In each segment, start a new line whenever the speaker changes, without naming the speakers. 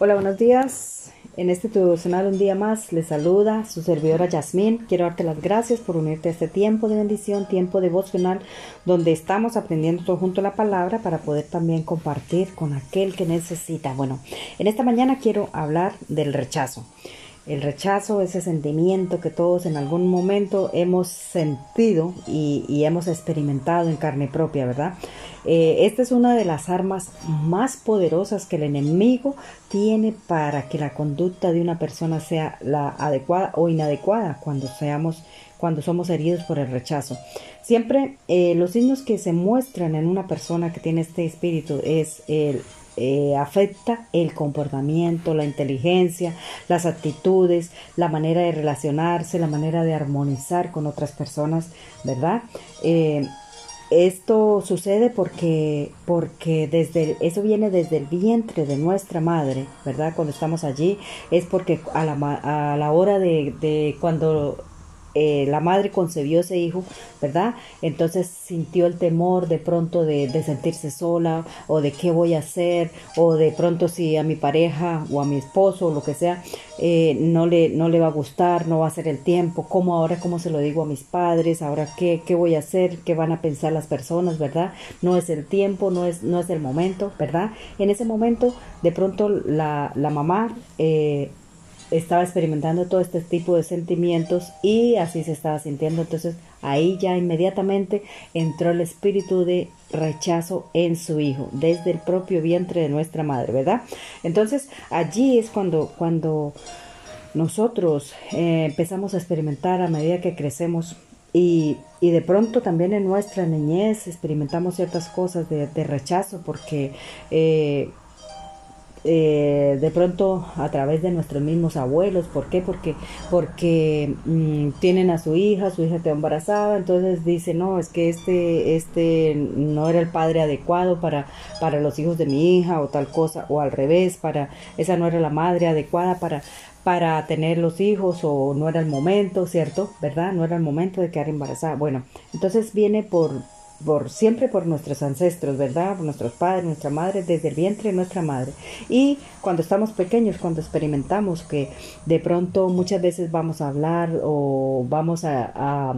Hola, buenos días. En este tu devocional un día más les saluda su servidora Yasmín. Quiero darte las gracias por unirte a este tiempo de bendición, tiempo devocional, donde estamos aprendiendo todo junto la palabra para poder también compartir con aquel que necesita. Bueno, en esta mañana quiero hablar del rechazo. El rechazo, ese sentimiento que todos en algún momento hemos sentido y, hemos experimentado en carne propia, ¿verdad? Eh, esta es una de las armas más poderosas que el enemigo tiene para que la conducta de una persona sea la adecuada o inadecuada cuando seamos cuando somos heridos por el rechazo. Siempre eh, los signos que se muestran en una persona que tiene este espíritu es el eh, afecta el comportamiento, la inteligencia, las actitudes, la manera de relacionarse, la manera de armonizar con otras personas, ¿verdad? Eh, esto sucede porque, porque desde eso viene desde el vientre de nuestra madre, ¿verdad? Cuando estamos allí, es porque a la, a la hora de, de cuando eh, la madre concebió ese hijo, ¿verdad? Entonces sintió el temor de pronto de, sentirse sola o de qué voy a hacer o de pronto si a mi pareja o a mi esposo o lo que sea eh, no, le, no le va a gustar, no va a ser el tiempo, ¿cómo ahora, cómo se lo digo a mis padres? Ahora, ¿qué, qué voy a hacer? ¿Qué van a pensar las personas, verdad? No es el tiempo, no es, no es el momento, ¿verdad? En ese momento, de pronto la, la mamá... Eh, estaba experimentando todo este tipo de sentimientos y así se estaba sintiendo. Entonces ahí ya inmediatamente entró el espíritu de rechazo en su hijo, desde el propio vientre de nuestra madre, ¿verdad? Entonces allí es cuando, cuando nosotros eh, empezamos a experimentar a medida que crecemos y, y, de pronto también en nuestra niñez experimentamos ciertas cosas de, rechazo porque eh, eh, de pronto a través de nuestros mismos abuelos. ¿Por qué? Porque, porque mm, tienen a su hija, su hija está embarazada, entonces dice, no, es que este, este no era el padre adecuado para, para los hijos de mi hija o tal cosa, o al revés, para, esa no era la madre adecuada para, para tener los hijos o no era el momento, ¿cierto? ¿Verdad? No era el momento de quedar embarazada. Bueno, entonces viene por, por siempre por nuestros ancestros, ¿verdad? Por nuestros padres, nuestra madre, desde el vientre de nuestra madre. Y cuando estamos pequeños, cuando experimentamos que de pronto muchas veces vamos a hablar o vamos a a,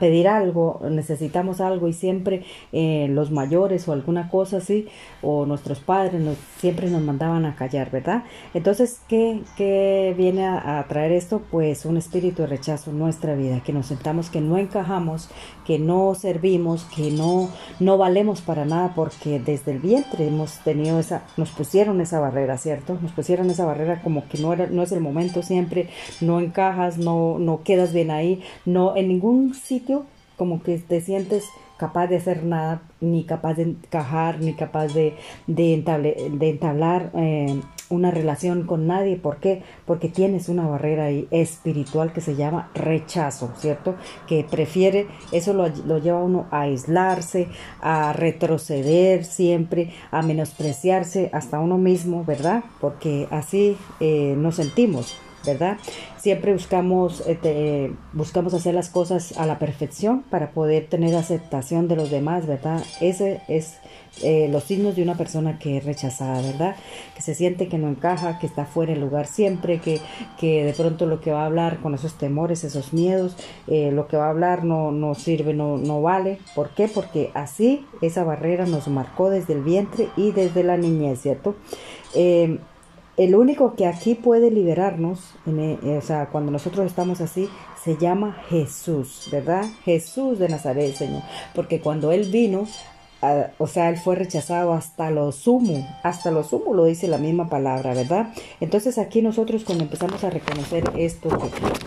pedir algo, necesitamos algo y siempre eh, los mayores o alguna cosa así, o nuestros padres nos, siempre nos mandaban a callar, ¿verdad? Entonces, ¿qué, qué viene a, traer esto? Pues un espíritu de rechazo en nuestra vida, que nos sentamos que no encajamos, que no servimos, que no, no valemos para nada, porque desde el vientre hemos tenido esa, nos pusieron esa barrera, ¿cierto? Nos pusieron esa barrera como que no, era, no es el momento siempre, no encajas, no, no quedas bien ahí, no en ningún ningún sitio como que te sientes capaz de hacer nada, ni capaz de encajar, ni capaz de, de, de entablar eh, una relación con nadie. ¿Por qué? Porque tienes una barrera espiritual que se llama rechazo, ¿cierto? Que prefiere, eso lo, lo lleva a uno a aislarse, a retroceder siempre, a menospreciarse hasta uno mismo, ¿verdad? Porque así eh, nos sentimos. ¿Verdad? Siempre buscamos, este, buscamos hacer las cosas a la perfección para poder tener aceptación de los demás, ¿verdad? Ese es eh, los signos de una persona que es rechazada, ¿verdad? Que se siente que no encaja, que está fuera del lugar siempre, que, que de pronto lo que va a hablar con esos temores, esos miedos, eh, lo que va a hablar no, no sirve, no, no vale. ¿Por qué? Porque así esa barrera nos marcó desde el vientre y desde la niñez, ¿cierto? Eh, el único que aquí puede liberarnos, e, o sea, cuando nosotros estamos así, se llama Jesús, ¿verdad? Jesús de Nazaret, Señor. Porque cuando Él vino, o sea, él fue rechazado hasta lo sumo, hasta lo sumo lo dice la misma palabra, ¿verdad? Entonces aquí nosotros cuando empezamos a reconocer esto,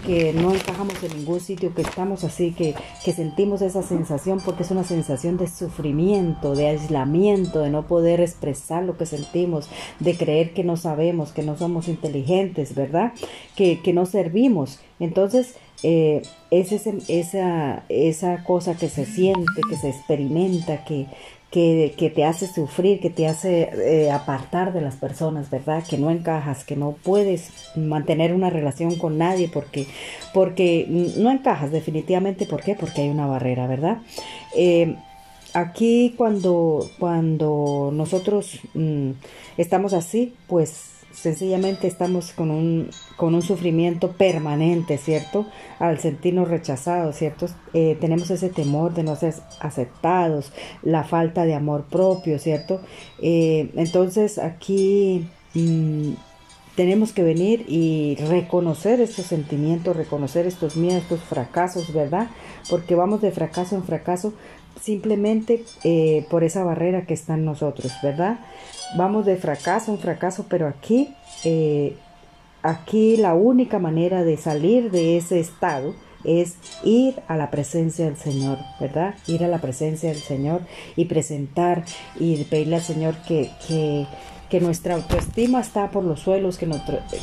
que, no encajamos en ningún sitio, que estamos así, que, que sentimos esa sensación, porque es una sensación de sufrimiento, de aislamiento, de no poder expresar lo que sentimos, de creer que no sabemos, que no somos inteligentes, ¿verdad? Que, que no servimos. Entonces, eh, es esa, esa cosa que se siente, que se experimenta, que, que, te hace sufrir, que te hace eh, apartar de las personas, ¿verdad? Que no encajas, que no puedes mantener una relación con nadie porque, porque no encajas definitivamente. ¿Por qué? Porque hay una barrera, ¿verdad? Eh, aquí cuando, cuando nosotros mm, estamos así, pues sencillamente estamos con un, con un sufrimiento permanente, ¿cierto? Al sentirnos rechazados, ¿cierto? Eh, tenemos ese temor de no ser aceptados, la falta de amor propio, ¿cierto? Eh, entonces aquí mm, tenemos que venir y reconocer estos sentimientos, reconocer estos miedos, estos fracasos, ¿verdad? Porque vamos de fracaso en fracaso simplemente eh, por esa barrera que está en nosotros, ¿verdad? Vamos de fracaso en fracaso, pero aquí, eh, aquí la única manera de salir de ese estado es ir a la presencia del Señor, ¿verdad? Ir a la presencia del Señor y presentar y pedirle al Señor que, que que nuestra autoestima está por los suelos, que,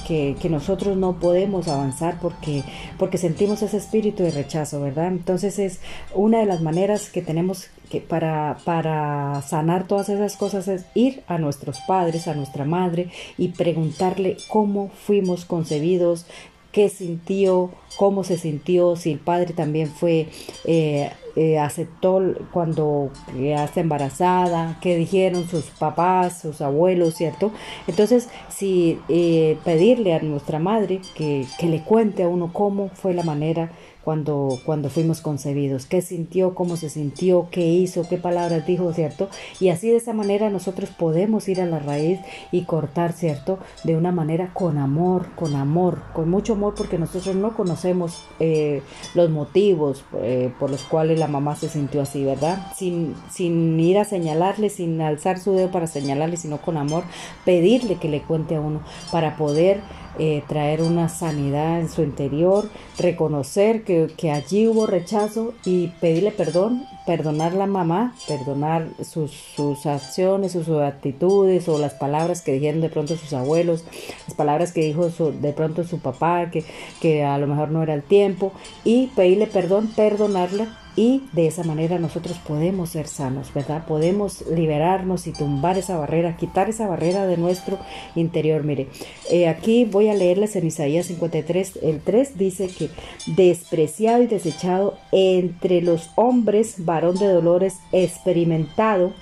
que, que, nosotros no podemos avanzar porque, porque sentimos ese espíritu de rechazo, ¿verdad? Entonces es una de las maneras que tenemos que para, para sanar todas esas cosas es ir a nuestros padres, a nuestra madre y preguntarle cómo fuimos concebidos, qué sintió, cómo se sintió, si el padre también fue, eh, eh, aceptó cuando está embarazada, qué dijeron sus papás, sus abuelos, ¿cierto? Entonces, si eh, pedirle a nuestra madre que, que le cuente a uno cómo fue la manera cuando, cuando fuimos concebidos, qué sintió, cómo se sintió, qué hizo, qué palabras dijo, ¿cierto? Y así de esa manera nosotros podemos ir a la raíz y cortar, ¿cierto? De una manera con amor, con amor, con mucho amor, porque nosotros no conocemos eh, los motivos eh, por los cuales la mamá se sintió así, ¿verdad? Sin, sin ir a señalarle, sin alzar su dedo para señalarle, sino con amor, pedirle que le cuente a uno para poder eh, traer una sanidad en su interior, reconocer que, que, allí hubo rechazo y pedirle perdón, perdonar la mamá, perdonar sus, sus acciones, sus, actitudes o las palabras que dijeron de pronto sus abuelos, las palabras que dijo de pronto su papá, que, que a lo mejor no era el tiempo, y pedirle perdón, perdonarla y de esa manera nosotros podemos ser sanos, ¿verdad? Podemos liberarnos y tumbar esa barrera, quitar esa barrera de nuestro interior. Mire, eh, aquí voy a leerles en Isaías 53, el 3 dice que despreciado y desechado entre los hombres, varón de dolores, experimentado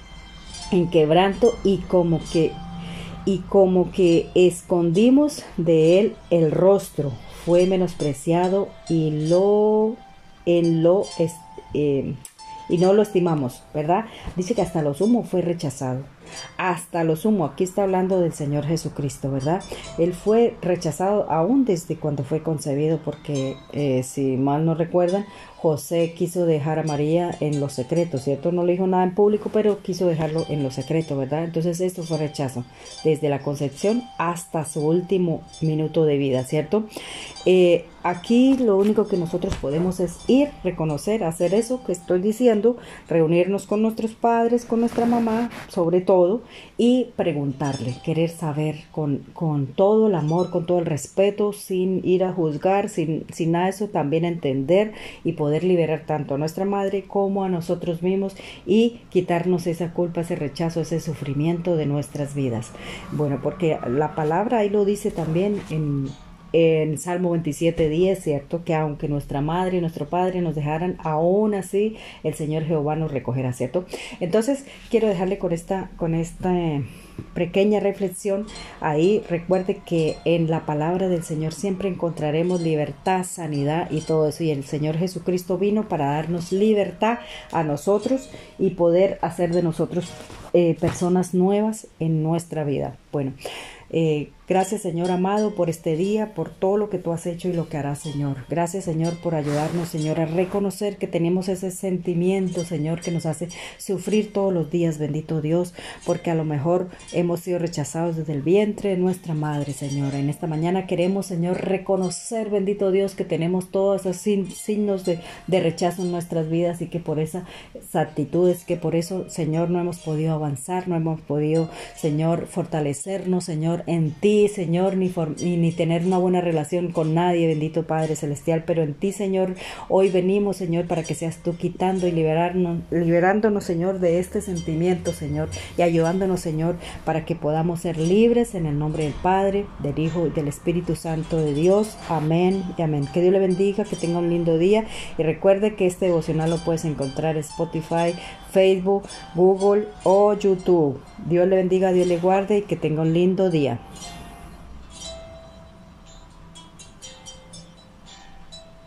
en quebranto y como que y como que escondimos de él el rostro, fue menospreciado y lo en lo eh, y no lo estimamos, ¿verdad? Dice que hasta lo sumo fue rechazado. Hasta lo sumo, aquí está hablando del Señor Jesucristo, ¿verdad? Él fue rechazado aún desde cuando fue concebido, porque eh, si mal no recuerdan, José quiso dejar a María en lo secreto, ¿cierto? No le dijo nada en público, pero quiso dejarlo en lo secreto, ¿verdad? Entonces esto fue rechazo, desde la concepción hasta su último minuto de vida, ¿cierto? Eh, aquí lo único que nosotros podemos es ir, reconocer, hacer eso que estoy diciendo, reunirnos con nuestros padres, con nuestra mamá, sobre todo, y preguntarle, querer saber con, con todo el amor, con todo el respeto, sin ir a juzgar, sin, sin nada de eso, también entender y poder poder liberar tanto a nuestra madre como a nosotros mismos y quitarnos esa culpa, ese rechazo, ese sufrimiento de nuestras vidas. Bueno, porque la palabra ahí lo dice también en en Salmo 27, 10, ¿cierto? Que aunque nuestra madre y nuestro padre nos dejaran, aún así el Señor Jehová nos recogerá, ¿cierto? Entonces, quiero dejarle con esta, con esta pequeña reflexión ahí. Recuerde que en la palabra del Señor siempre encontraremos libertad, sanidad y todo eso. Y el Señor Jesucristo vino para darnos libertad a nosotros y poder hacer de nosotros eh, personas nuevas en nuestra vida. Bueno. Eh, gracias Señor amado por este día, por todo lo que tú has hecho y lo que harás Señor. Gracias Señor por ayudarnos Señor a reconocer que tenemos ese sentimiento Señor que nos hace sufrir todos los días, bendito Dios, porque a lo mejor hemos sido rechazados desde el vientre de nuestra madre Señor. En esta mañana queremos Señor reconocer, bendito Dios, que tenemos todos esos signos de, de rechazo en nuestras vidas y que por esas actitudes, que por eso Señor no hemos podido avanzar, no hemos podido Señor fortalecernos Señor en ti, Señor, ni, ni, tener una buena relación con nadie, bendito Padre Celestial, pero en ti, Señor, hoy venimos, Señor, para que seas tú quitando y liberarnos, liberándonos, Señor, de este sentimiento, Señor, y ayudándonos, Señor, para que podamos ser libres en el nombre del Padre, del Hijo y del Espíritu Santo de Dios. Amén y amén. Que Dios le bendiga, que tenga un lindo día y recuerde que este devocional lo puedes encontrar en Spotify, Facebook, Google o YouTube. Dios le bendiga, Dios le guarde y que tenga un lindo día.